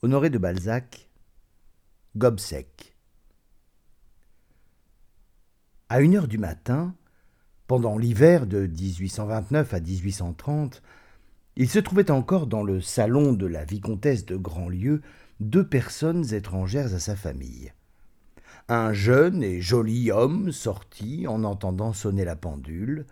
Honoré de Balzac, Gobseck. À une heure du matin, pendant l'hiver de 1829 à 1830, il se trouvait encore dans le salon de la vicomtesse de Grandlieu deux personnes étrangères à sa famille. Un jeune et joli homme sortit en entendant sonner la pendule.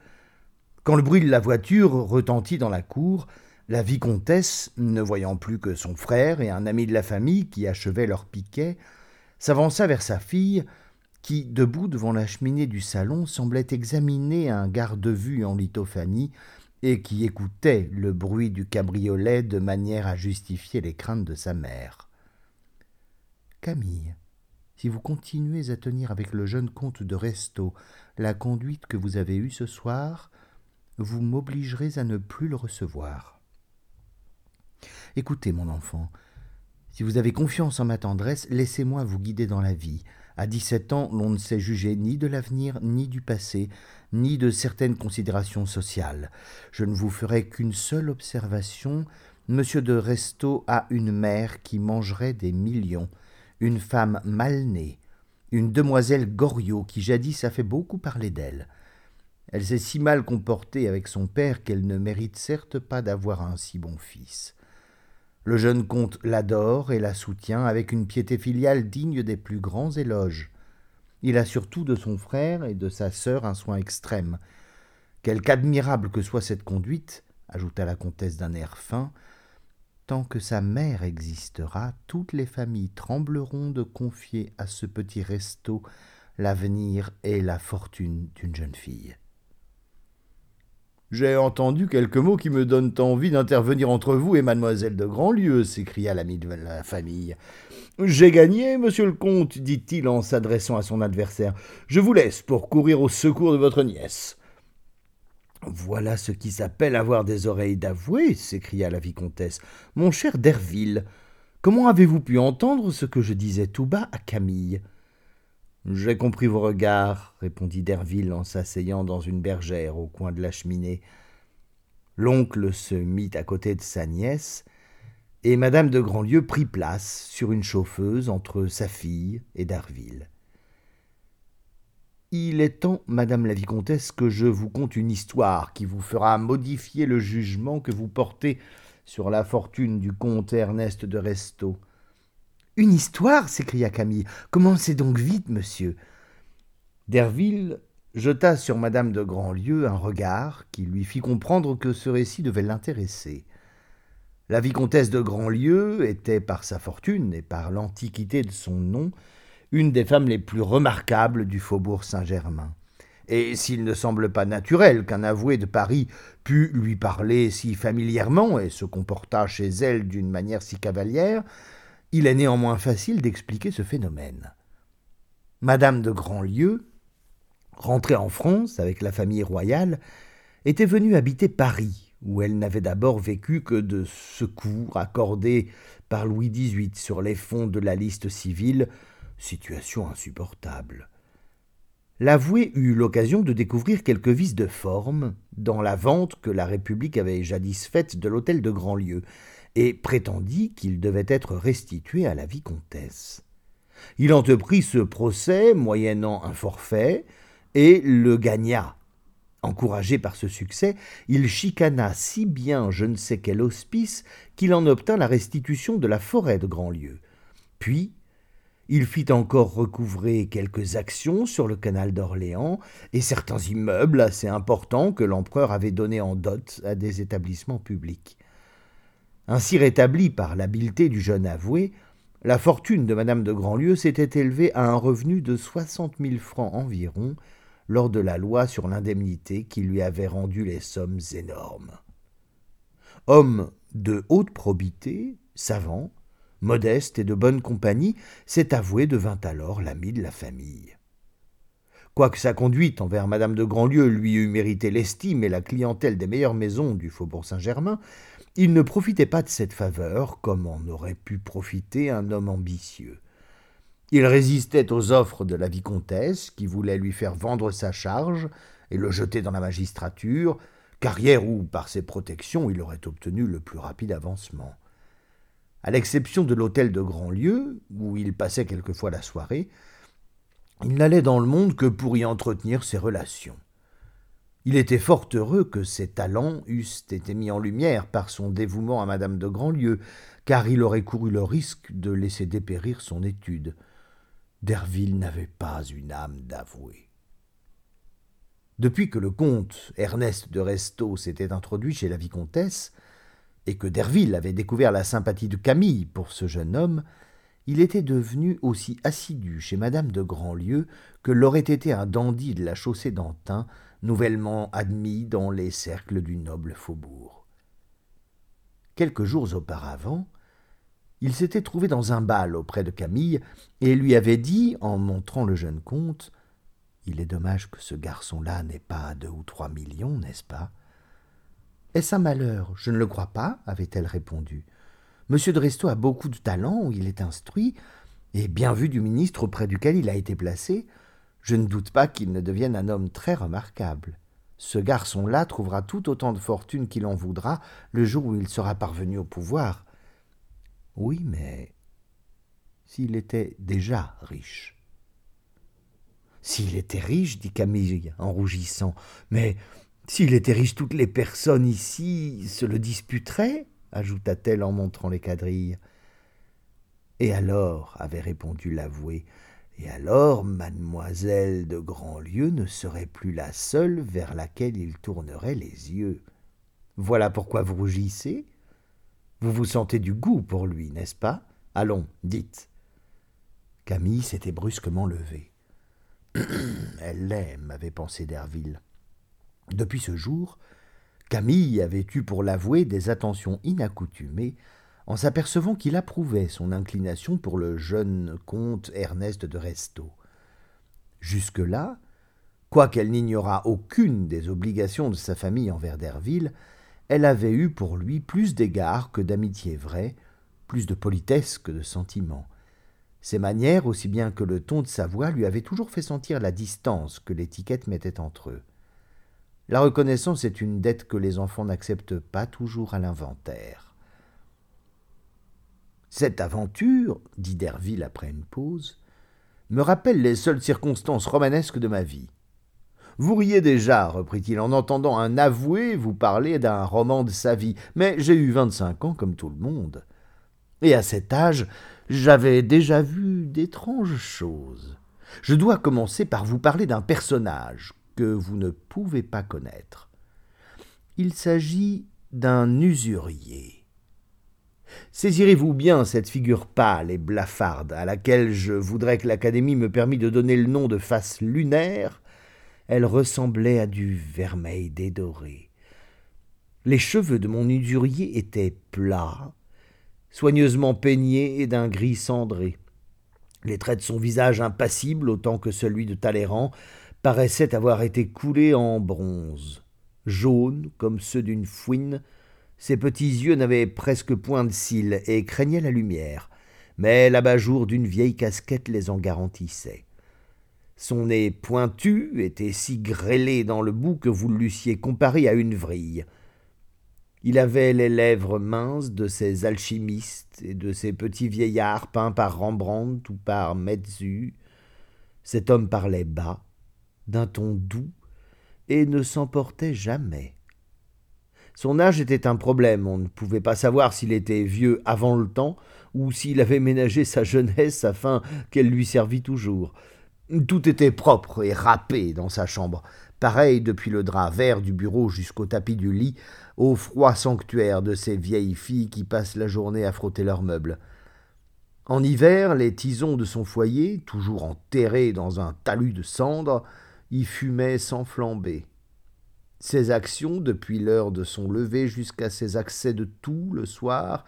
Quand le bruit de la voiture retentit dans la cour, la vicomtesse, ne voyant plus que son frère et un ami de la famille qui achevaient leur piquet, s'avança vers sa fille, qui, debout devant la cheminée du salon, semblait examiner un garde-vue en lithophanie et qui écoutait le bruit du cabriolet de manière à justifier les craintes de sa mère. Camille, si vous continuez à tenir avec le jeune comte de Restaud la conduite que vous avez eue ce soir, vous m'obligerez à ne plus le recevoir. Écoutez, mon enfant, si vous avez confiance en ma tendresse, laissez-moi vous guider dans la vie. À dix-sept ans, l'on ne sait juger ni de l'avenir, ni du passé, ni de certaines considérations sociales. Je ne vous ferai qu'une seule observation. Monsieur de Restaud a une mère qui mangerait des millions, une femme mal née, une demoiselle Goriot qui jadis a fait beaucoup parler d'elle. Elle s'est si mal comportée avec son père qu'elle ne mérite certes pas d'avoir un si bon fils. Le jeune comte l'adore et la soutient avec une piété filiale digne des plus grands éloges. Il a surtout de son frère et de sa sœur un soin extrême. Quelque admirable que soit cette conduite, ajouta la comtesse d'un air fin, tant que sa mère existera, toutes les familles trembleront de confier à ce petit resto l'avenir et la fortune d'une jeune fille. J'ai entendu quelques mots qui me donnent envie d'intervenir entre vous et mademoiselle de Grandlieu, s'écria l'ami de la famille. J'ai gagné, monsieur le comte, dit-il en s'adressant à son adversaire. Je vous laisse pour courir au secours de votre nièce. Voilà ce qui s'appelle avoir des oreilles d'avoué, s'écria la vicomtesse. Mon cher Derville, comment avez-vous pu entendre ce que je disais tout bas à Camille? J'ai compris vos regards, répondit Derville en s'asseyant dans une bergère au coin de la cheminée. L'oncle se mit à côté de sa nièce, et madame de Grandlieu prit place sur une chauffeuse entre sa fille et Derville. Il est temps, madame la vicomtesse, que je vous conte une histoire qui vous fera modifier le jugement que vous portez sur la fortune du comte Ernest de Restaud. Une histoire s'écria Camille. Commencez donc vite, monsieur. Derville jeta sur madame de Grandlieu un regard qui lui fit comprendre que ce récit devait l'intéresser. La vicomtesse de Grandlieu était, par sa fortune et par l'antiquité de son nom, une des femmes les plus remarquables du faubourg Saint-Germain. Et s'il ne semble pas naturel qu'un avoué de Paris pût lui parler si familièrement et se comportât chez elle d'une manière si cavalière, il est néanmoins facile d'expliquer ce phénomène. Madame de Grandlieu, rentrée en France avec la famille royale, était venue habiter Paris, où elle n'avait d'abord vécu que de secours accordés par Louis XVIII sur les fonds de la liste civile, situation insupportable. L'avoué eut l'occasion de découvrir quelques vices de forme dans la vente que la République avait jadis faite de l'hôtel de Grandlieu, et prétendit qu'il devait être restitué à la vicomtesse. Il entreprit ce procès moyennant un forfait et le gagna. Encouragé par ce succès, il chicana si bien je ne sais quel hospice qu'il en obtint la restitution de la forêt de Grandlieu. Puis, il fit encore recouvrer quelques actions sur le canal d'Orléans et certains immeubles assez importants que l'empereur avait donnés en dot à des établissements publics. Ainsi rétablie par l'habileté du jeune avoué, la fortune de madame de Grandlieu s'était élevée à un revenu de soixante mille francs environ lors de la loi sur l'indemnité qui lui avait rendu les sommes énormes. Homme de haute probité, savant, modeste et de bonne compagnie, cet avoué devint alors l'ami de la famille. Quoique sa conduite envers madame de Grandlieu lui eût mérité l'estime et la clientèle des meilleures maisons du faubourg Saint-Germain, il ne profitait pas de cette faveur comme en aurait pu profiter un homme ambitieux. Il résistait aux offres de la vicomtesse, qui voulait lui faire vendre sa charge et le jeter dans la magistrature, carrière où, par ses protections, il aurait obtenu le plus rapide avancement. À l'exception de l'hôtel de Grandlieu, où il passait quelquefois la soirée, il n'allait dans le monde que pour y entretenir ses relations. Il était fort heureux que ses talents eussent été mis en lumière par son dévouement à madame de Grandlieu, car il aurait couru le risque de laisser dépérir son étude. Derville n'avait pas une âme d'avoué. Depuis que le comte Ernest de Restaud s'était introduit chez la vicomtesse, et que Derville avait découvert la sympathie de Camille pour ce jeune homme, il était devenu aussi assidu chez madame de Grandlieu que l'aurait été un dandy de la chaussée d'Antin, nouvellement admis dans les cercles du noble faubourg. Quelques jours auparavant, il s'était trouvé dans un bal auprès de Camille et lui avait dit, en montrant le jeune comte, Il est dommage que ce garçon-là n'ait pas deux ou trois millions, n'est-ce pas? Est-ce un malheur? Je ne le crois pas, avait-elle répondu. Monsieur de Restaud a beaucoup de talent, il est instruit, et bien vu du ministre auprès duquel il a été placé. Je ne doute pas qu'il ne devienne un homme très remarquable. Ce garçon-là trouvera tout autant de fortune qu'il en voudra le jour où il sera parvenu au pouvoir. Oui, mais s'il était déjà riche. S'il était riche, dit Camille en rougissant, mais s'il était riche, toutes les personnes ici se le disputeraient ajouta-t-elle en montrant les quadrilles. Et alors, avait répondu l'avoué, et alors mademoiselle de Grandlieu ne serait plus la seule vers laquelle il tournerait les yeux. Voilà pourquoi vous rougissez. Vous vous sentez du goût pour lui, n'est-ce pas? Allons, dites. Camille s'était brusquement levée. Elle l'aime, avait pensé Derville. Depuis ce jour, Camille avait eu pour l'avouer des attentions inaccoutumées en s'apercevant qu'il approuvait son inclination pour le jeune comte Ernest de Restaud. Jusque-là, quoiqu'elle n'ignorât aucune des obligations de sa famille envers Derville, elle avait eu pour lui plus d'égards que d'amitié vraie, plus de politesse que de sentiment. Ses manières, aussi bien que le ton de sa voix, lui avaient toujours fait sentir la distance que l'étiquette mettait entre eux. La reconnaissance est une dette que les enfants n'acceptent pas toujours à l'inventaire. Cette aventure, dit Derville après une pause, me rappelle les seules circonstances romanesques de ma vie. Vous riez déjà, reprit-il, en entendant un avoué vous parler d'un roman de sa vie, mais j'ai eu vingt-cinq ans comme tout le monde. Et à cet âge, j'avais déjà vu d'étranges choses. Je dois commencer par vous parler d'un personnage que vous ne pouvez pas connaître. Il s'agit d'un usurier. Saisirez-vous bien cette figure pâle et blafarde à laquelle je voudrais que l'Académie me permît de donner le nom de face lunaire? Elle ressemblait à du vermeil dédoré. Les cheveux de mon usurier étaient plats, soigneusement peignés et d'un gris cendré. Les traits de son visage impassible autant que celui de Talleyrand paraissait avoir été coulé en bronze. Jaune comme ceux d'une fouine, ses petits yeux n'avaient presque point de cils et craignaient la lumière, mais l'abat-jour d'une vieille casquette les en garantissait. Son nez pointu était si grêlé dans le bout que vous l'eussiez comparé à une vrille. Il avait les lèvres minces de ces alchimistes et de ces petits vieillards peints par Rembrandt ou par Metzu. Cet homme parlait bas, d'un ton doux, et ne s'emportait jamais. Son âge était un problème, on ne pouvait pas savoir s'il était vieux avant le temps, ou s'il avait ménagé sa jeunesse afin qu'elle lui servît toujours. Tout était propre et râpé dans sa chambre, pareil depuis le drap vert du bureau jusqu'au tapis du lit, au froid sanctuaire de ces vieilles filles qui passent la journée à frotter leurs meubles. En hiver, les tisons de son foyer, toujours enterrés dans un talus de cendres, y fumait sans flamber. Ses actions, depuis l'heure de son lever jusqu'à ses accès de toux le soir,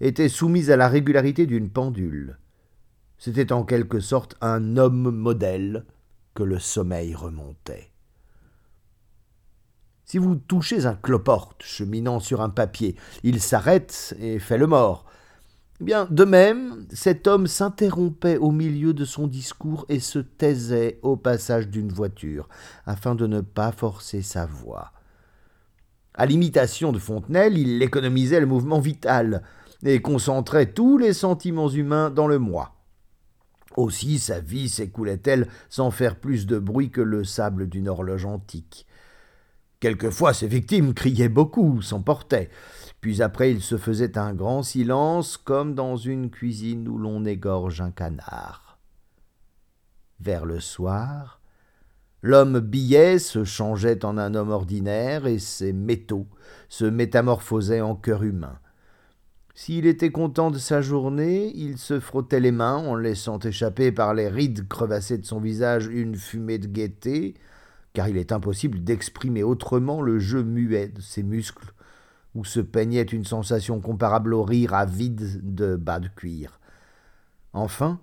étaient soumises à la régularité d'une pendule. C'était en quelque sorte un homme modèle que le sommeil remontait. Si vous touchez un cloporte cheminant sur un papier, il s'arrête et fait le mort. Bien, de même, cet homme s'interrompait au milieu de son discours et se taisait au passage d'une voiture, afin de ne pas forcer sa voix. À l'imitation de Fontenelle, il économisait le mouvement vital. et concentrait tous les sentiments humains dans le moi. Aussi sa vie s'écoulait-elle sans faire plus de bruit que le sable d'une horloge antique. Quelquefois ses victimes criaient beaucoup, s'emportaient, puis après il se faisait un grand silence comme dans une cuisine où l'on égorge un canard. Vers le soir, l'homme billet se changeait en un homme ordinaire et ses métaux se métamorphosaient en cœur humain. S'il était content de sa journée, il se frottait les mains en laissant échapper par les rides crevassées de son visage une fumée de gaieté, car il est impossible d'exprimer autrement le jeu muet de ses muscles, où se peignait une sensation comparable au rire avide de bas de cuir. Enfin,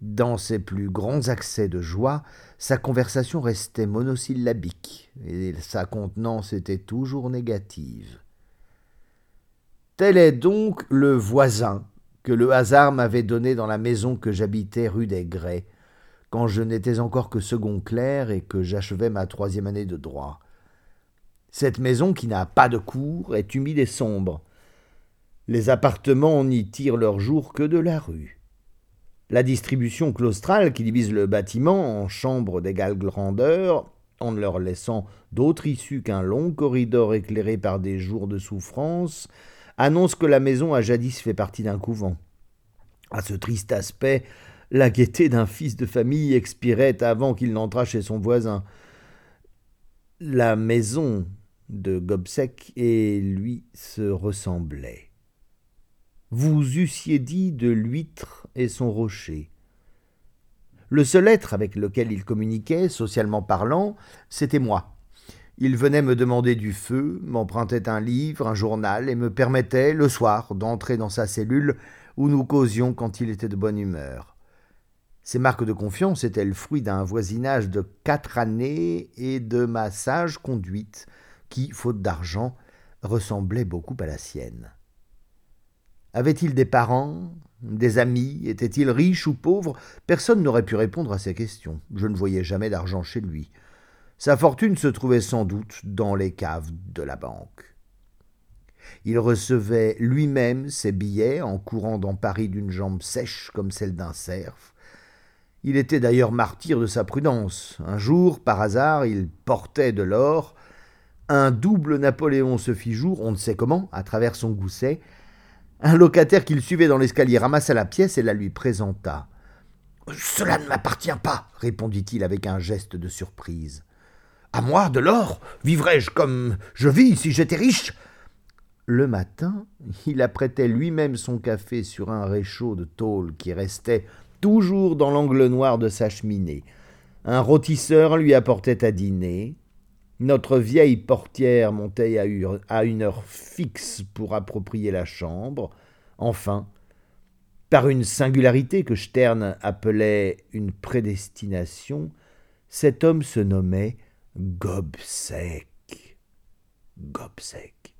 dans ses plus grands accès de joie, sa conversation restait monosyllabique, et sa contenance était toujours négative. Tel est donc le voisin que le hasard m'avait donné dans la maison que j'habitais rue des Grès, quand je n'étais encore que second clerc et que j'achevais ma troisième année de droit. Cette maison, qui n'a pas de cour, est humide et sombre. Les appartements n'y tirent leur jour que de la rue. La distribution claustrale qui divise le bâtiment en chambres d'égale grandeur, en ne leur laissant d'autre issue qu'un long corridor éclairé par des jours de souffrance, annonce que la maison a jadis fait partie d'un couvent. À ce triste aspect, la gaieté d'un fils de famille expirait avant qu'il n'entrât chez son voisin. La maison de Gobseck et lui se ressemblaient. Vous eussiez dit de l'huître et son rocher. Le seul être avec lequel il communiquait, socialement parlant, c'était moi. Il venait me demander du feu, m'empruntait un livre, un journal, et me permettait, le soir, d'entrer dans sa cellule où nous causions quand il était de bonne humeur. Ces marques de confiance étaient le fruit d'un voisinage de quatre années et de ma sage conduite, qui, faute d'argent, ressemblait beaucoup à la sienne. Avait-il des parents, des amis, était-il riche ou pauvre? Personne n'aurait pu répondre à ces questions. Je ne voyais jamais d'argent chez lui. Sa fortune se trouvait sans doute dans les caves de la banque. Il recevait lui-même ses billets en courant dans Paris d'une jambe sèche comme celle d'un cerf. Il était d'ailleurs martyr de sa prudence. Un jour, par hasard, il portait de l'or. Un double Napoléon se fit jour, on ne sait comment, à travers son gousset. Un locataire qu'il suivait dans l'escalier ramassa la pièce et la lui présenta. Cela ne m'appartient pas, répondit-il avec un geste de surprise. À moi, de l'or Vivrais-je comme je vis si j'étais riche? Le matin, il apprêtait lui-même son café sur un réchaud de tôle qui restait toujours dans l'angle noir de sa cheminée. Un rôtisseur lui apportait à dîner. Notre vieille portière montait à une heure fixe pour approprier la chambre. Enfin, par une singularité que Stern appelait une prédestination, cet homme se nommait Gobseck. Gobseck.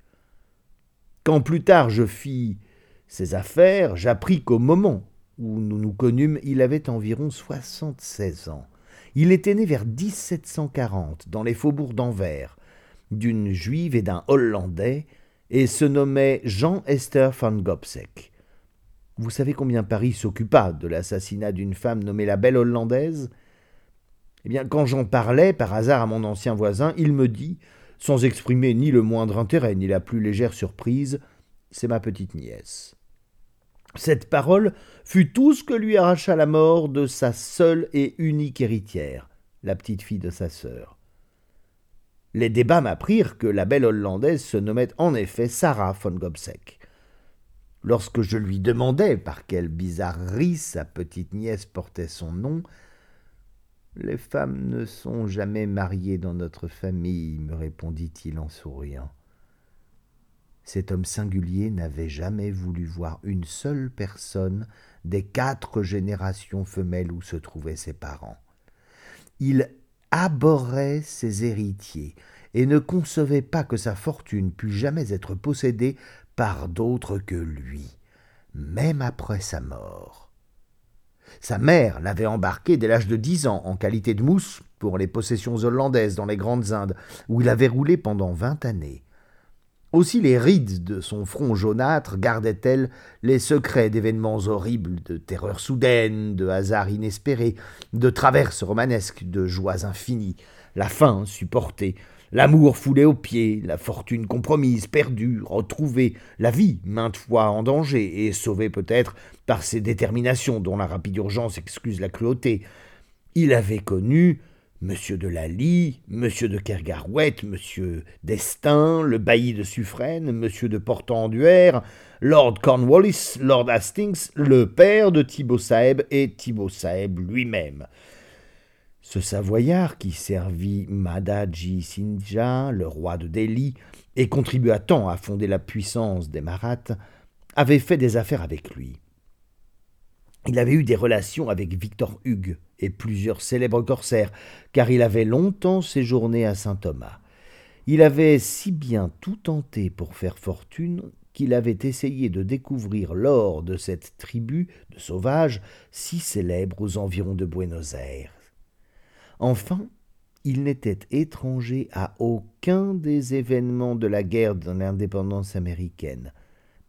Quand plus tard je fis ses affaires, j'appris qu'au moment où nous nous connûmes, il avait environ soixante-seize ans. Il était né vers 1740 dans les faubourgs d'Anvers, d'une juive et d'un hollandais, et se nommait Jean Esther van Gobseck. Vous savez combien Paris s'occupa de l'assassinat d'une femme nommée la Belle Hollandaise? Eh bien, quand j'en parlais par hasard à mon ancien voisin, il me dit, sans exprimer ni le moindre intérêt ni la plus légère surprise, c'est ma petite nièce. Cette parole fut tout ce que lui arracha la mort de sa seule et unique héritière, la petite fille de sa sœur. Les débats m'apprirent que la belle Hollandaise se nommait en effet Sarah von Gobseck. Lorsque je lui demandais par quelle bizarrerie sa petite nièce portait son nom, les femmes ne sont jamais mariées dans notre famille, me répondit-il en souriant. Cet homme singulier n'avait jamais voulu voir une seule personne des quatre générations femelles où se trouvaient ses parents. Il abhorrait ses héritiers et ne concevait pas que sa fortune pût jamais être possédée par d'autres que lui, même après sa mort. Sa mère l'avait embarqué dès l'âge de dix ans en qualité de mousse pour les possessions hollandaises dans les Grandes Indes, où il avait roulé pendant vingt années. Aussi les rides de son front jaunâtre gardaient-elles les secrets d'événements horribles, de terreurs soudaines, de hasards inespérés, de traverses romanesques, de joies infinies, la faim supportée, l'amour foulé aux pieds, la fortune compromise, perdue, retrouvée, la vie maintes fois en danger et sauvée peut-être par ses déterminations dont la rapide urgence excuse la cruauté. Il avait connu Monsieur de Lally, Monsieur de Kergarouët, Monsieur d'Estaing, le bailli de Suffren, Monsieur de Portenduère, Lord Cornwallis, Lord Hastings, le père de Thibaut Saeb et Thibaut Saeb lui-même. Ce Savoyard qui servit Madaji Sindja, le roi de Delhi, et contribua tant à fonder la puissance des Maraths, avait fait des affaires avec lui. Il avait eu des relations avec Victor Hugues et plusieurs célèbres corsaires, car il avait longtemps séjourné à Saint-Thomas. Il avait si bien tout tenté pour faire fortune qu'il avait essayé de découvrir l'or de cette tribu de sauvages si célèbre aux environs de Buenos Aires. Enfin, il n'était étranger à aucun des événements de la guerre de l'indépendance américaine.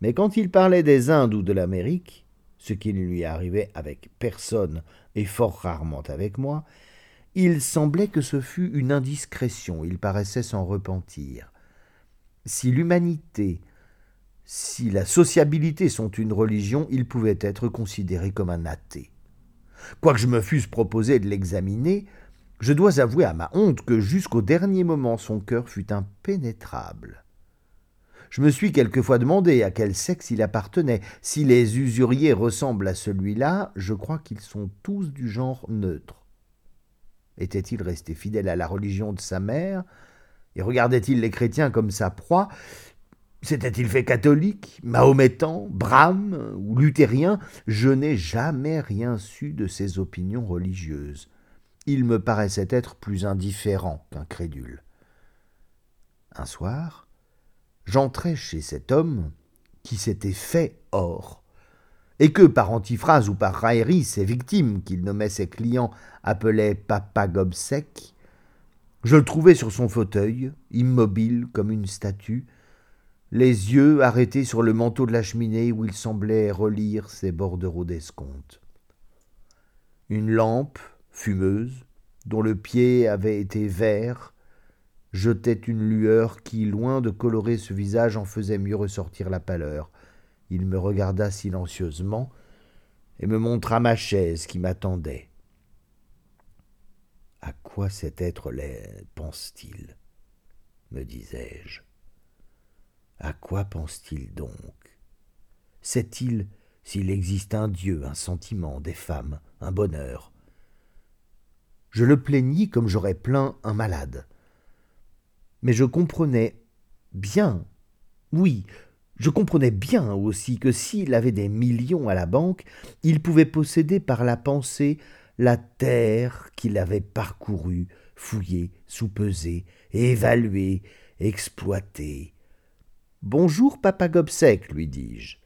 Mais quand il parlait des Indes ou de l'Amérique, ce qui ne lui arrivait avec personne et fort rarement avec moi, il semblait que ce fût une indiscrétion, il paraissait s'en repentir. Si l'humanité, si la sociabilité sont une religion, il pouvait être considéré comme un athée. Quoique je me fusse proposé de l'examiner, je dois avouer à ma honte que jusqu'au dernier moment son cœur fut impénétrable. Je me suis quelquefois demandé à quel sexe il appartenait. Si les usuriers ressemblent à celui-là, je crois qu'ils sont tous du genre neutre. Était-il resté fidèle à la religion de sa mère? Et regardait-il les chrétiens comme sa proie? S'était-il fait catholique, mahométan, brahme ou luthérien? Je n'ai jamais rien su de ses opinions religieuses. Il me paraissait être plus indifférent qu'incrédule. Un soir, j'entrais chez cet homme qui s'était fait or, et que, par antiphrase ou par raillerie, ses victimes, qu'il nommait ses clients, appelaient Papa Gobsec, je le trouvais sur son fauteuil, immobile comme une statue, les yeux arrêtés sur le manteau de la cheminée où il semblait relire ses bordereaux d'escompte. Une lampe, fumeuse, dont le pied avait été vert, jetait une lueur qui, loin de colorer ce visage, en faisait mieux ressortir la pâleur. Il me regarda silencieusement et me montra ma chaise qui m'attendait. À quoi cet être-là pense-t-il? me disais-je. À quoi pense-t-il donc? Sait-il s'il existe un Dieu, un sentiment, des femmes, un bonheur Je le plaignis comme j'aurais plaint un malade mais je comprenais bien, oui, je comprenais bien aussi que s'il avait des millions à la banque, il pouvait posséder par la pensée la terre qu'il avait parcourue, fouillée, soupesée, évaluée, exploitée. Bonjour, papa Gobsec, lui dis-je.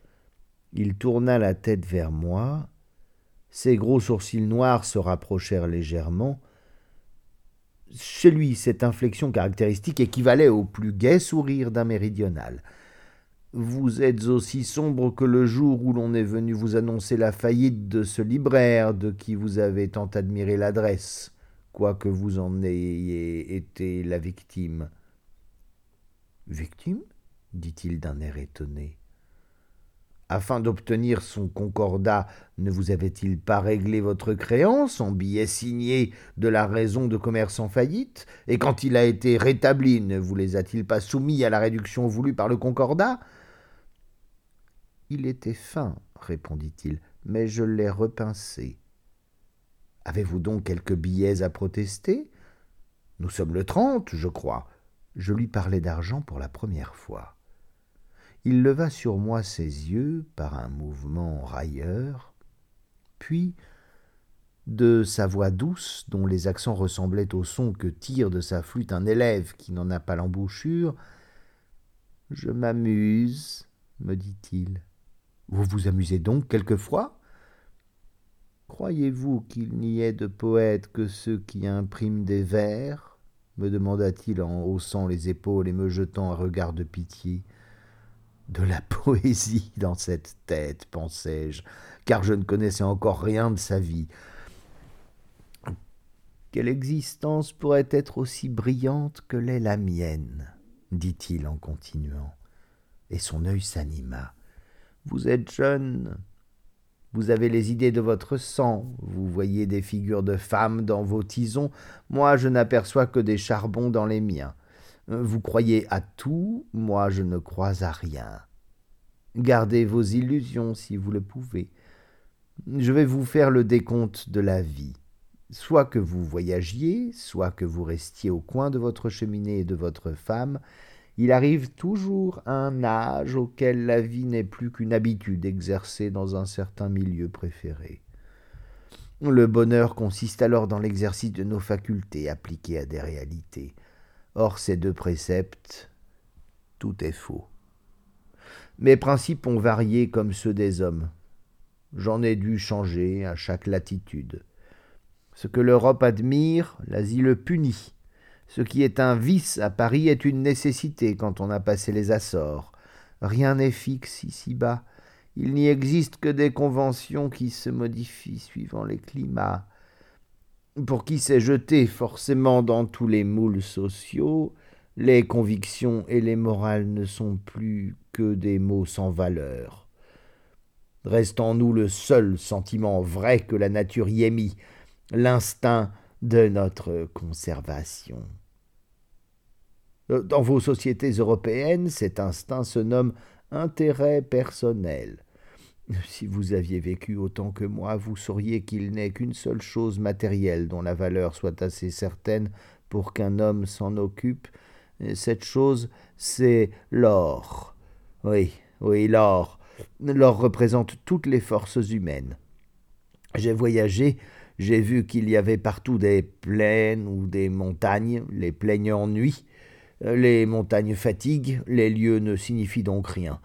Il tourna la tête vers moi, ses gros sourcils noirs se rapprochèrent légèrement, chez lui, cette inflexion caractéristique équivalait au plus gai sourire d'un méridional. Vous êtes aussi sombre que le jour où l'on est venu vous annoncer la faillite de ce libraire de qui vous avez tant admiré l'adresse, quoique vous en ayez été la victime. Victime? dit-il d'un air étonné. Afin d'obtenir son concordat, ne vous avait-il pas réglé votre créance en billets signés de la raison de commerce en faillite? Et quand il a été rétabli, ne vous les a-t-il pas soumis à la réduction voulue par le concordat? Il était fin, répondit-il, mais je l'ai repincé. Avez-vous donc quelques billets à protester? Nous sommes le trente, je crois. Je lui parlais d'argent pour la première fois. Il leva sur moi ses yeux par un mouvement railleur, puis, de sa voix douce, dont les accents ressemblaient au son que tire de sa flûte un élève qui n'en a pas l'embouchure, Je m'amuse, me dit-il. Vous vous amusez donc quelquefois? Croyez-vous qu'il n'y ait de poètes que ceux qui impriment des vers? me demanda-t-il en haussant les épaules et me jetant un regard de pitié. De la poésie dans cette tête, pensai-je, car je ne connaissais encore rien de sa vie. Quelle existence pourrait être aussi brillante que l'est la mienne dit-il en continuant, et son œil s'anima. Vous êtes jeune, vous avez les idées de votre sang, vous voyez des figures de femmes dans vos tisons, moi je n'aperçois que des charbons dans les miens. Vous croyez à tout, moi je ne crois à rien. Gardez vos illusions si vous le pouvez. Je vais vous faire le décompte de la vie. Soit que vous voyagiez, soit que vous restiez au coin de votre cheminée et de votre femme, il arrive toujours un âge auquel la vie n'est plus qu'une habitude exercée dans un certain milieu préféré. Le bonheur consiste alors dans l'exercice de nos facultés appliquées à des réalités. Or ces deux préceptes, tout est faux. Mes principes ont varié comme ceux des hommes. J'en ai dû changer à chaque latitude. Ce que l'Europe admire, l'Asie le punit. Ce qui est un vice à Paris est une nécessité quand on a passé les Açores. Rien n'est fixe ici-bas. Il n'y existe que des conventions qui se modifient suivant les climats. Pour qui s'est jeté forcément dans tous les moules sociaux, les convictions et les morales ne sont plus que des mots sans valeur. Reste en nous le seul sentiment vrai que la nature y ait mis, l'instinct de notre conservation. Dans vos sociétés européennes, cet instinct se nomme intérêt personnel. Si vous aviez vécu autant que moi, vous sauriez qu'il n'est qu'une seule chose matérielle dont la valeur soit assez certaine pour qu'un homme s'en occupe. Cette chose, c'est l'or. Oui, oui, l'or. L'or représente toutes les forces humaines. J'ai voyagé j'ai vu qu'il y avait partout des plaines ou des montagnes, les plaines ennuient, les montagnes fatiguent, les lieux ne signifient donc rien.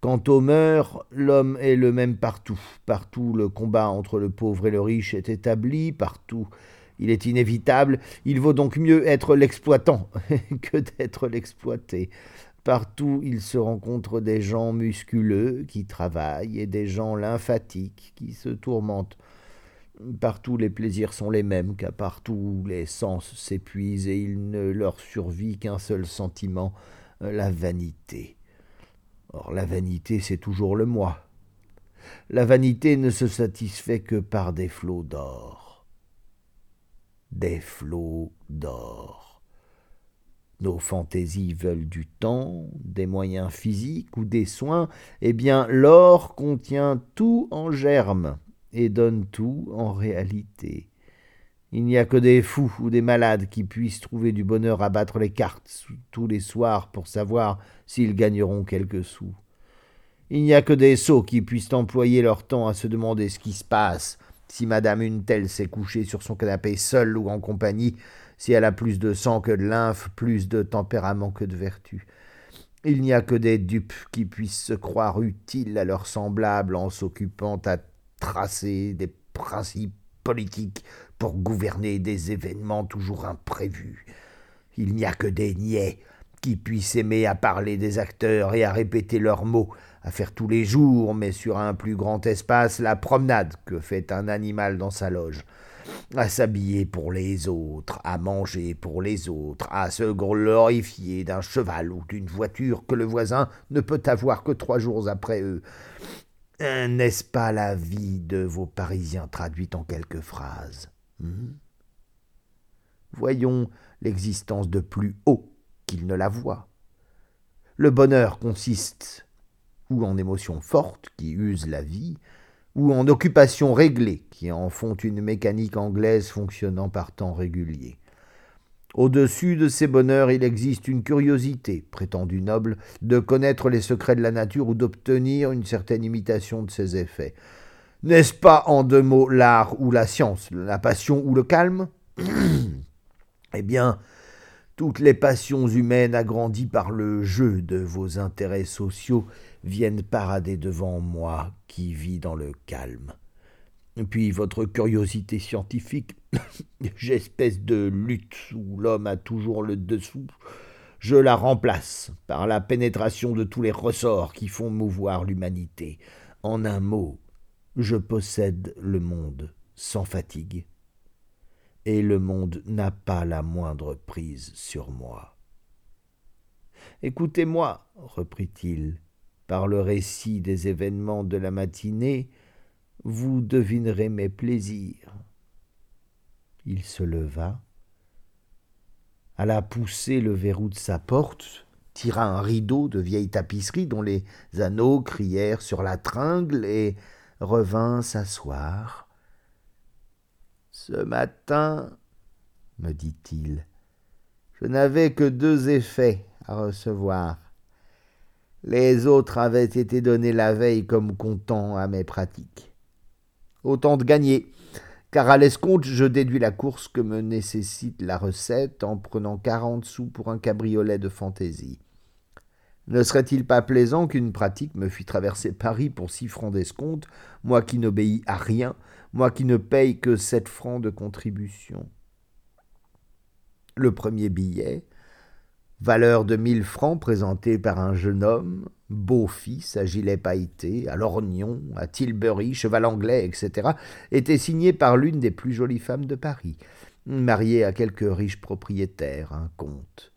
Quant aux mœurs, l'homme est le même partout. Partout le combat entre le pauvre et le riche est établi, partout il est inévitable, il vaut donc mieux être l'exploitant que d'être l'exploité. Partout il se rencontre des gens musculeux qui travaillent et des gens lymphatiques qui se tourmentent. Partout les plaisirs sont les mêmes, car partout les sens s'épuisent et il ne leur survit qu'un seul sentiment, la vanité. Or la vanité, c'est toujours le moi. La vanité ne se satisfait que par des flots d'or. Des flots d'or. Nos fantaisies veulent du temps, des moyens physiques ou des soins, eh bien l'or contient tout en germe et donne tout en réalité. Il n'y a que des fous ou des malades qui puissent trouver du bonheur à battre les cartes tous les soirs pour savoir s'ils gagneront quelques sous. Il n'y a que des sots qui puissent employer leur temps à se demander ce qui se passe, si madame une telle s'est couchée sur son canapé seule ou en compagnie, si elle a plus de sang que de lymphe, plus de tempérament que de vertu. Il n'y a que des dupes qui puissent se croire utiles à leurs semblables en s'occupant à tracer des principes politiques pour gouverner des événements toujours imprévus. Il n'y a que des niais qui puissent aimer à parler des acteurs et à répéter leurs mots, à faire tous les jours, mais sur un plus grand espace, la promenade que fait un animal dans sa loge, à s'habiller pour les autres, à manger pour les autres, à se glorifier d'un cheval ou d'une voiture que le voisin ne peut avoir que trois jours après eux, n'est-ce pas la vie de vos Parisiens traduite en quelques phrases? Hmm? Voyons l'existence de plus haut qu'ils ne la voient. Le bonheur consiste ou en émotions fortes qui usent la vie, ou en occupations réglées qui en font une mécanique anglaise fonctionnant par temps régulier. Au-dessus de ces bonheurs, il existe une curiosité, prétendue noble, de connaître les secrets de la nature ou d'obtenir une certaine imitation de ses effets. N'est-ce pas en deux mots l'art ou la science, la passion ou le calme Eh bien, toutes les passions humaines agrandies par le jeu de vos intérêts sociaux viennent parader devant moi qui vis dans le calme. Puis votre curiosité scientifique, j'espèce de lutte où l'homme a toujours le dessous, je la remplace par la pénétration de tous les ressorts qui font mouvoir l'humanité. En un mot, je possède le monde sans fatigue. Et le monde n'a pas la moindre prise sur moi. Écoutez-moi, reprit-il, par le récit des événements de la matinée, vous devinerez mes plaisirs. Il se leva, alla pousser le verrou de sa porte, tira un rideau de vieille tapisserie dont les anneaux crièrent sur la tringle et revint s'asseoir. Ce matin, me dit-il, je n'avais que deux effets à recevoir. Les autres avaient été donnés la veille comme comptant à mes pratiques. Autant de gagner car à l'escompte je déduis la course que me nécessite la recette en prenant quarante sous pour un cabriolet de fantaisie. Ne serait-il pas plaisant qu'une pratique me fît traverser Paris pour six francs d'escompte, moi qui n'obéis à rien, moi qui ne paye que sept francs de contribution? Le premier billet, valeur de mille francs présenté par un jeune homme, beau-fils à gilet pailleté, à Lorgnon, à Tilbury, cheval anglais, etc., était signé par l'une des plus jolies femmes de Paris, mariée à quelque riche propriétaire, un comte.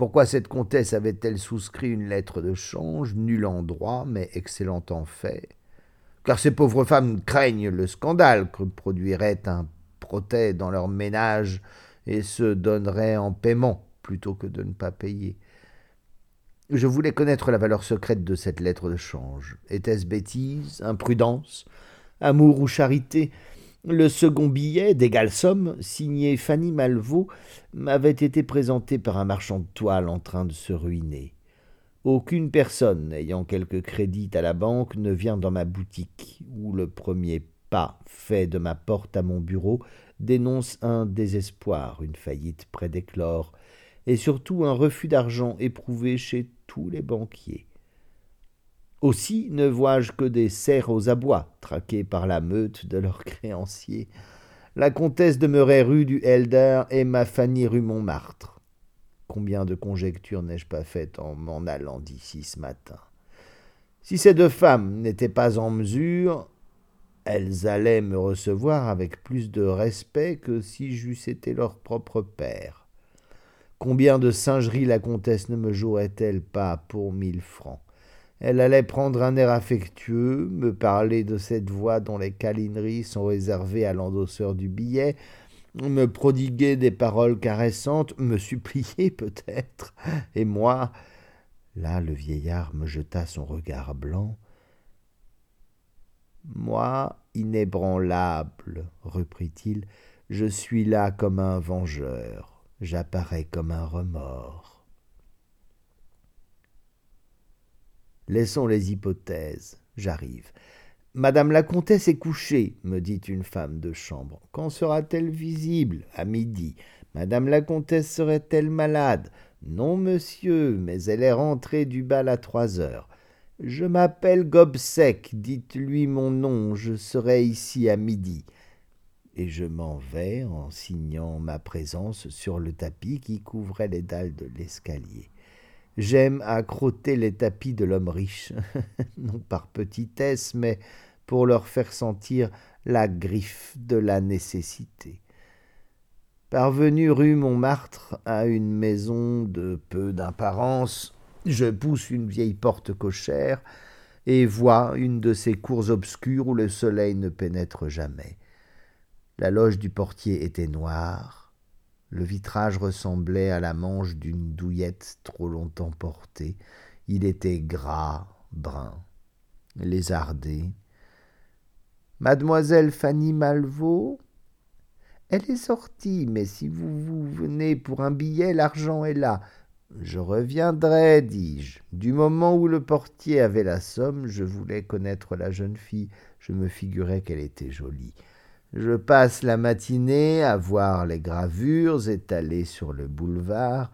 Pourquoi cette comtesse avait-elle souscrit une lettre de change, nulle en droit, mais excellente en fait? Car ces pauvres femmes craignent le scandale que produirait un protêt dans leur ménage et se donneraient en paiement plutôt que de ne pas payer. Je voulais connaître la valeur secrète de cette lettre de change. Était-ce bêtise, imprudence, amour ou charité? Le second billet, d'égale somme, signé Fanny Malvaux, m'avait été présenté par un marchand de toile en train de se ruiner. Aucune personne ayant quelque crédit à la banque ne vient dans ma boutique, où le premier pas fait de ma porte à mon bureau dénonce un désespoir, une faillite près d'éclore, et surtout un refus d'argent éprouvé chez tous les banquiers. Aussi ne vois-je que des cerfs aux abois, traqués par la meute de leurs créanciers. La comtesse demeurait rue du Helder et ma Fanny rue Montmartre. Combien de conjectures n'ai-je pas faites en m'en allant d'ici ce matin Si ces deux femmes n'étaient pas en mesure, elles allaient me recevoir avec plus de respect que si j'eusse été leur propre père. Combien de singeries la comtesse ne me jouerait-elle pas pour mille francs? Elle allait prendre un air affectueux, me parler de cette voix dont les câlineries sont réservées à l'endosseur du billet, me prodiguer des paroles caressantes, me supplier peut-être, et moi. Là le vieillard me jeta son regard blanc. Moi, inébranlable, reprit-il, je suis là comme un vengeur j'apparais comme un remords. Laissons les hypothèses, j'arrive. Madame la comtesse est couchée, me dit une femme de chambre. Quand sera-t-elle visible? À midi. Madame la comtesse serait-elle malade? Non, monsieur, mais elle est rentrée du bal à trois heures. Je m'appelle Gobseck, dites-lui mon nom, je serai ici à midi et je m'en vais en signant ma présence sur le tapis qui couvrait les dalles de l'escalier. J'aime à crotter les tapis de l'homme riche, non par petitesse, mais pour leur faire sentir la griffe de la nécessité. Parvenu rue Montmartre à une maison de peu d'apparence, je pousse une vieille porte cochère et vois une de ces cours obscures où le soleil ne pénètre jamais. La loge du portier était noire, le vitrage ressemblait à la manche d'une douillette trop longtemps portée, il était gras, brun, lézardé. Mademoiselle Fanny Malvaux Elle est sortie, mais si vous vous venez pour un billet, l'argent est là. Je reviendrai, dis-je. Du moment où le portier avait la somme, je voulais connaître la jeune fille. Je me figurais qu'elle était jolie. Je passe la matinée à voir les gravures étalées sur le boulevard,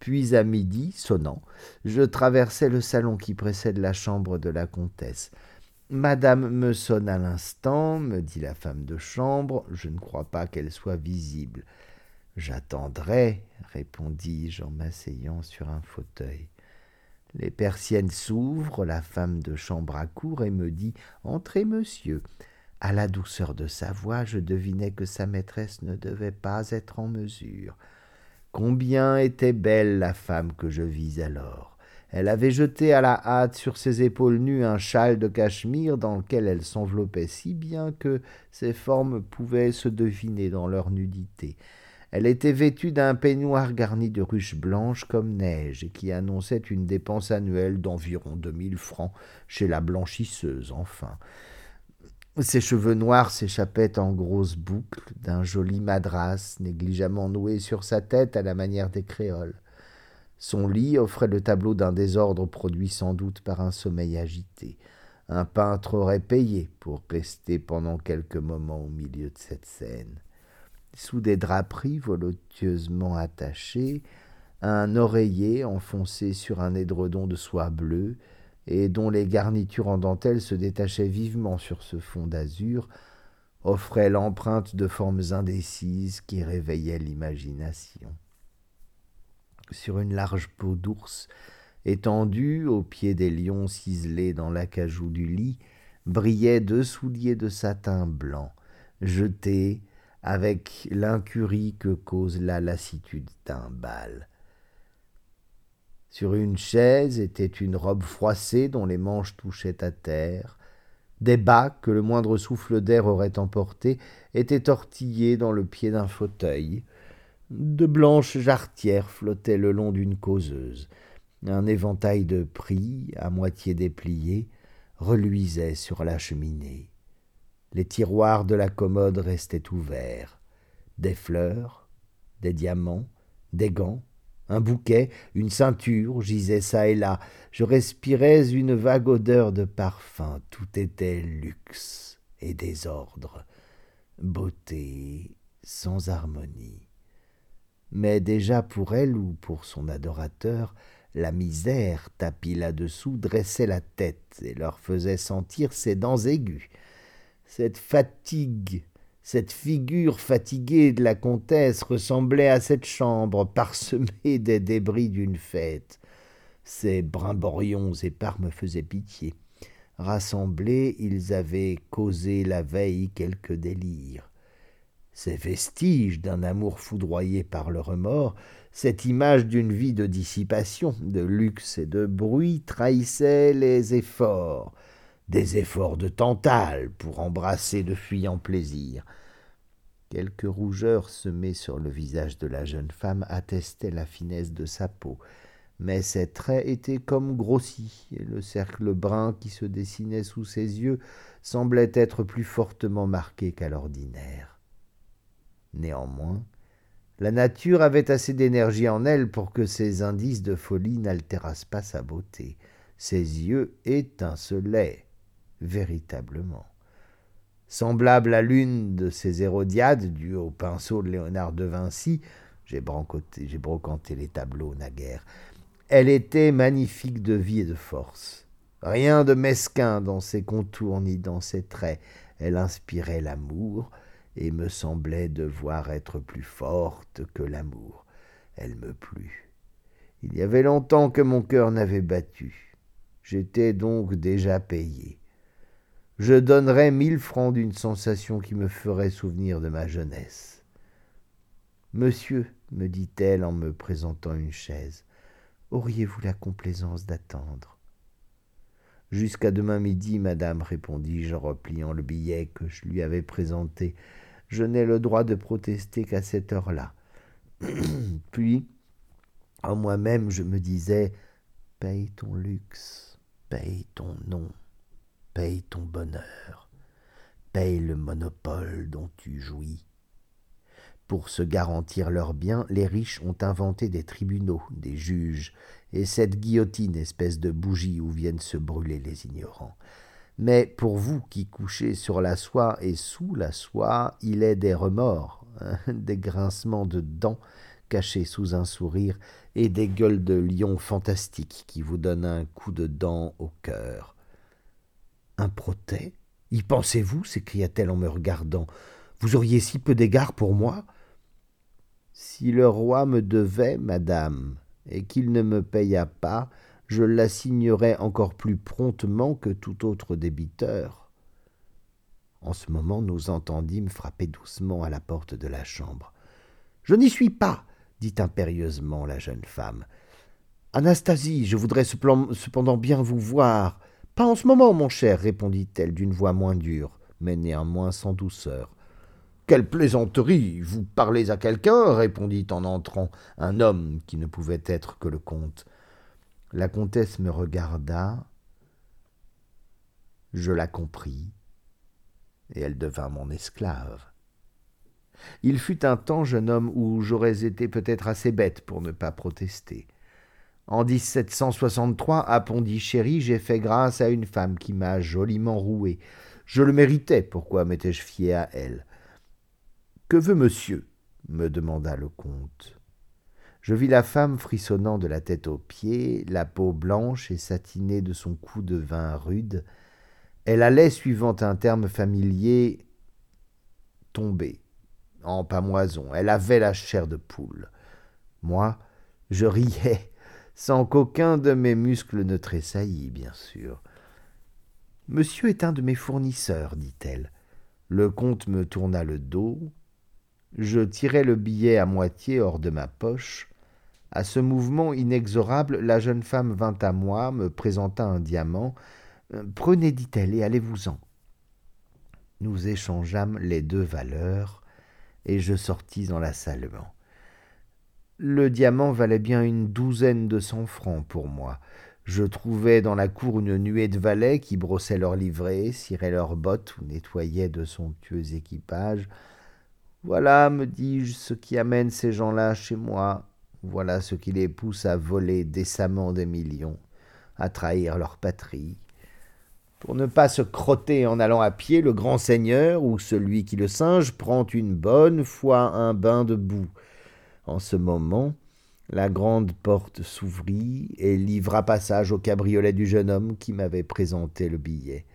puis à midi, sonnant, je traversai le salon qui précède la chambre de la comtesse. Madame me sonne à l'instant, me dit la femme de chambre, je ne crois pas qu'elle soit visible. J'attendrai, répondis-je en m'asseyant sur un fauteuil. Les persiennes s'ouvrent, la femme de chambre accourt et me dit Entrez, monsieur. À la douceur de sa voix, je devinai que sa maîtresse ne devait pas être en mesure. Combien était belle la femme que je vis alors. Elle avait jeté à la hâte sur ses épaules nues un châle de cachemire dans lequel elle s'enveloppait si bien que ses formes pouvaient se deviner dans leur nudité. Elle était vêtue d'un peignoir garni de ruches blanches comme neige et qui annonçait une dépense annuelle d'environ deux mille francs chez la blanchisseuse, enfin. Ses cheveux noirs s'échappaient en grosses boucles d'un joli madras négligemment noué sur sa tête à la manière des créoles. Son lit offrait le tableau d'un désordre produit sans doute par un sommeil agité. Un peintre aurait payé pour rester pendant quelques moments au milieu de cette scène. Sous des draperies voluptueusement attachées, un oreiller enfoncé sur un édredon de soie bleue, et dont les garnitures en dentelle se détachaient vivement sur ce fond d'azur, offrait l'empreinte de formes indécises qui réveillaient l'imagination sur une large peau d'ours, étendue au pied des lions ciselés dans l'acajou du lit, brillaient deux souliers de satin blanc, jetés avec l'incurie que cause la lassitude d'un bal. Sur une chaise était une robe froissée dont les manches touchaient à terre. Des bas que le moindre souffle d'air aurait emportés étaient tortillés dans le pied d'un fauteuil. De blanches jarretières flottaient le long d'une causeuse. Un éventail de prix, à moitié déplié, reluisait sur la cheminée. Les tiroirs de la commode restaient ouverts. Des fleurs, des diamants, des gants, un bouquet, une ceinture gisaient çà et là. Je respirais une vague odeur de parfum. Tout était luxe et désordre, beauté sans harmonie mais déjà pour elle ou pour son adorateur, la misère, tapis là-dessous, dressait la tête et leur faisait sentir ses dents aiguës. Cette fatigue, cette figure fatiguée de la comtesse ressemblait à cette chambre parsemée des débris d'une fête. Ces brimborions épars me faisaient pitié. Rassemblés, ils avaient causé la veille quelque délire ces vestiges d'un amour foudroyé par le remords, cette image d'une vie de dissipation, de luxe et de bruit trahissait les efforts, des efforts de Tantale pour embrasser de fuyants plaisirs. Quelques rougeurs semées sur le visage de la jeune femme attestaient la finesse de sa peau, mais ses traits étaient comme grossis, et le cercle brun qui se dessinait sous ses yeux semblait être plus fortement marqué qu'à l'ordinaire. Néanmoins, la nature avait assez d'énergie en elle pour que ces indices de folie n'altérassent pas sa beauté. Ses yeux étincelaient véritablement. Semblable à l'une de ces Hérodiades dues au pinceau de Léonard de Vinci, j'ai brocanté les tableaux naguère, elle était magnifique de vie et de force. Rien de mesquin dans ses contours ni dans ses traits. Elle inspirait l'amour, et me semblait devoir être plus forte que l'amour. Elle me plut. Il y avait longtemps que mon cœur n'avait battu. J'étais donc déjà payé. Je donnerais mille francs d'une sensation qui me ferait souvenir de ma jeunesse. Monsieur, me dit-elle en me présentant une chaise, auriez-vous la complaisance d'attendre? Jusqu'à demain midi, madame, répondis-je en repliant le billet que je lui avais présenté je n'ai le droit de protester qu'à cette heure-là. Puis, en moi-même, je me disais Paye ton luxe, paye ton nom, paye ton bonheur, paye le monopole dont tu jouis. Pour se garantir leurs biens, les riches ont inventé des tribunaux, des juges, et cette guillotine, espèce de bougie où viennent se brûler les ignorants. Mais pour vous qui couchez sur la soie et sous la soie, il est des remords, hein, des grincements de dents cachés sous un sourire, et des gueules de lion fantastiques qui vous donnent un coup de dent au cœur. Un protêt? Y pensez-vous? s'écria-t-elle en me regardant. Vous auriez si peu d'égard pour moi? Si le roi me devait, madame, et qu'il ne me payât pas, je l'assignerais encore plus promptement que tout autre débiteur. En ce moment, nous entendîmes frapper doucement à la porte de la chambre. Je n'y suis pas, dit impérieusement la jeune femme. Anastasie, je voudrais cependant bien vous voir. Pas en ce moment, mon cher, répondit-elle d'une voix moins dure, mais néanmoins sans douceur. Quelle plaisanterie. Vous parlez à quelqu'un répondit en entrant un homme qui ne pouvait être que le comte. La comtesse me regarda. Je la compris, et elle devint mon esclave. Il fut un temps, jeune homme, où j'aurais été peut-être assez bête pour ne pas protester. En 1763, à Pondichéry, j'ai fait grâce à une femme qui m'a joliment roué. Je le méritais, pourquoi m'étais-je fié à elle? Que veut monsieur? me demanda le comte. Je vis la femme frissonnant de la tête aux pieds, la peau blanche et satinée de son cou de vin rude. Elle allait, suivant un terme familier, tomber en pamoison. Elle avait la chair de poule. Moi, je riais sans qu'aucun de mes muscles ne tressaillît, bien sûr. Monsieur est un de mes fournisseurs, dit-elle. Le comte me tourna le dos. Je tirai le billet à moitié hors de ma poche. À ce mouvement inexorable, la jeune femme vint à moi, me présenta un diamant. Prenez, dit-elle, et allez-vous-en. Nous échangeâmes les deux valeurs, et je sortis en la saluant. Le diamant valait bien une douzaine de cent francs pour moi. Je trouvais dans la cour une nuée de valets qui brossaient leurs livrées, ciraient leurs bottes ou nettoyaient de somptueux équipages. Voilà, me dis-je, ce qui amène ces gens-là chez moi. Voilà ce qui les pousse à voler décemment des millions, à trahir leur patrie. Pour ne pas se crotter en allant à pied, le grand seigneur ou celui qui le singe prend une bonne fois un bain de boue. En ce moment, la grande porte s'ouvrit et livra passage au cabriolet du jeune homme qui m'avait présenté le billet.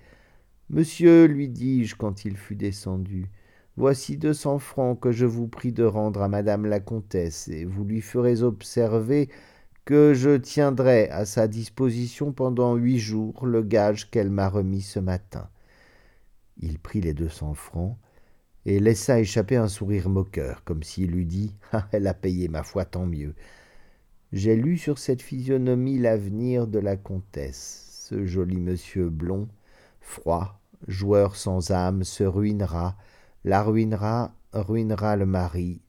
Monsieur, lui dis-je quand il fut descendu, voici deux cents francs que je vous prie de rendre à madame la comtesse, et vous lui ferez observer que je tiendrai à sa disposition pendant huit jours le gage qu'elle m'a remis ce matin. Il prit les deux cents francs, et laissa échapper un sourire moqueur, comme s'il eût dit Ah, elle a payé, ma foi, tant mieux. J'ai lu sur cette physionomie l'avenir de la comtesse. Ce joli monsieur blond, froid, joueur sans âme, se ruinera, la ruinera, ruinera le mari,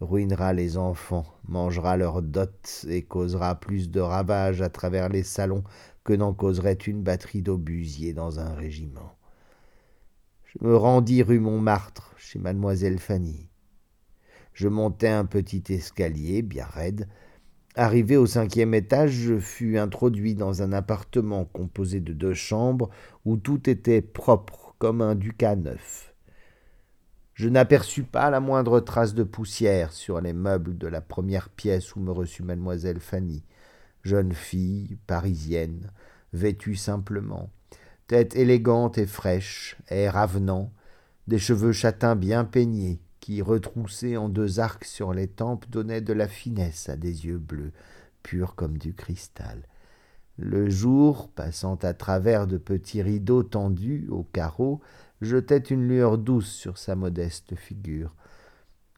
ruinera les enfants, mangera leurs dots et causera plus de ravages à travers les salons que n'en causerait une batterie d'obusiers dans un régiment. Je me rendis rue Montmartre, mademoiselle Fanny. Je montai un petit escalier, bien raide. Arrivé au cinquième étage, je fus introduit dans un appartement composé de deux chambres où tout était propre comme un ducat neuf. Je n'aperçus pas la moindre trace de poussière sur les meubles de la première pièce où me reçut mademoiselle Fanny, jeune fille parisienne, vêtue simplement, tête élégante et fraîche, air avenant, des cheveux châtains bien peignés, qui, retroussés en deux arcs sur les tempes, donnaient de la finesse à des yeux bleus, purs comme du cristal. Le jour, passant à travers de petits rideaux tendus aux carreaux, jetait une lueur douce sur sa modeste figure.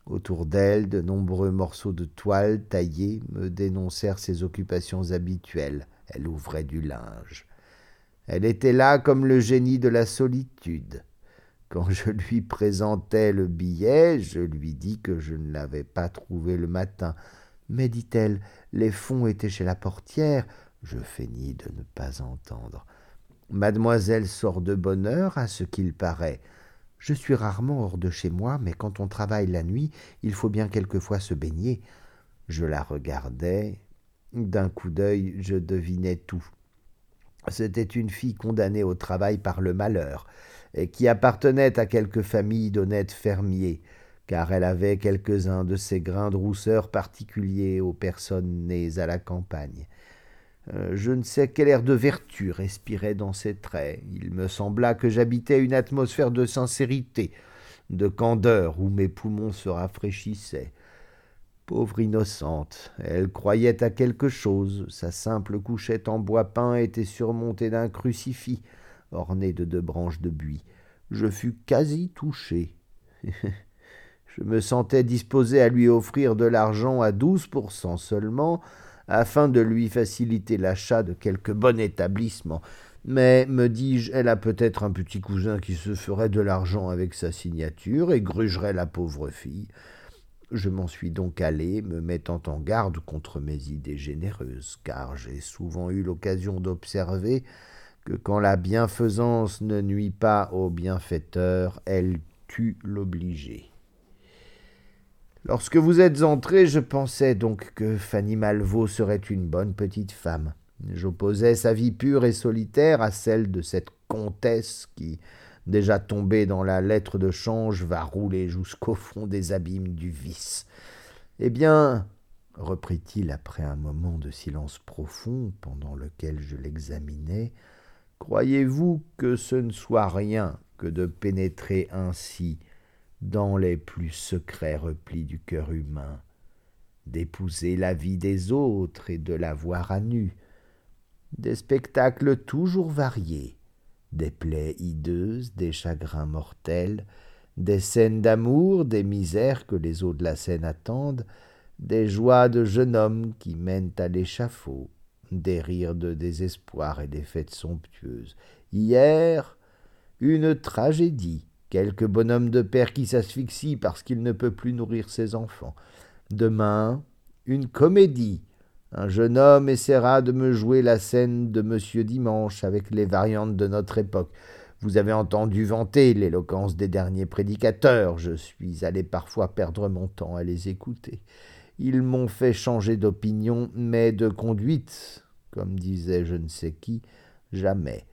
Autour d'elle, de nombreux morceaux de toile taillés me dénoncèrent ses occupations habituelles. Elle ouvrait du linge. Elle était là comme le génie de la solitude. Quand je lui présentai le billet, je lui dis que je ne l'avais pas trouvé le matin. Mais, dit-elle, les fonds étaient chez la portière. Je feignis de ne pas entendre. Mademoiselle sort de bonne heure, à ce qu'il paraît. Je suis rarement hors de chez moi, mais quand on travaille la nuit, il faut bien quelquefois se baigner. Je la regardais. D'un coup d'œil, je devinais tout. C'était une fille condamnée au travail par le malheur, et qui appartenait à quelque famille d'honnêtes fermiers, car elle avait quelques-uns de ces grains de rousseur particuliers aux personnes nées à la campagne. Euh, je ne sais quel air de vertu respirait dans ses traits. Il me sembla que j'habitais une atmosphère de sincérité, de candeur où mes poumons se rafraîchissaient. Pauvre innocente, elle croyait à quelque chose. Sa simple couchette en bois peint était surmontée d'un crucifix orné de deux branches de buis. Je fus quasi touché. je me sentais disposé à lui offrir de l'argent à douze pour cent seulement, afin de lui faciliter l'achat de quelque bon établissement. Mais, me dis-je, elle a peut-être un petit cousin qui se ferait de l'argent avec sa signature et grugerait la pauvre fille. Je m'en suis donc allé, me mettant en garde contre mes idées généreuses, car j'ai souvent eu l'occasion d'observer que quand la bienfaisance ne nuit pas au bienfaiteur, elle tue l'obligé. Lorsque vous êtes entré, je pensais donc que Fanny Malvaux serait une bonne petite femme. J'opposais sa vie pure et solitaire à celle de cette comtesse qui, déjà tombée dans la lettre de change, va rouler jusqu'au fond des abîmes du vice. Eh bien, reprit-il après un moment de silence profond pendant lequel je l'examinais, croyez-vous que ce ne soit rien que de pénétrer ainsi dans les plus secrets replis du cœur humain, d'épouser la vie des autres et de la voir à nu, des spectacles toujours variés, des plaies hideuses, des chagrins mortels, des scènes d'amour, des misères que les eaux de la Seine attendent, des joies de jeune homme qui mènent à l'échafaud, des rires de désespoir et des fêtes somptueuses. Hier, une tragédie quelque bonhomme de père qui s'asphyxie parce qu'il ne peut plus nourrir ses enfants. Demain, une comédie. Un jeune homme essaiera de me jouer la scène de Monsieur Dimanche avec les variantes de notre époque. Vous avez entendu vanter l'éloquence des derniers prédicateurs. Je suis allé parfois perdre mon temps à les écouter. Ils m'ont fait changer d'opinion, mais de conduite, comme disait je ne sais qui, jamais.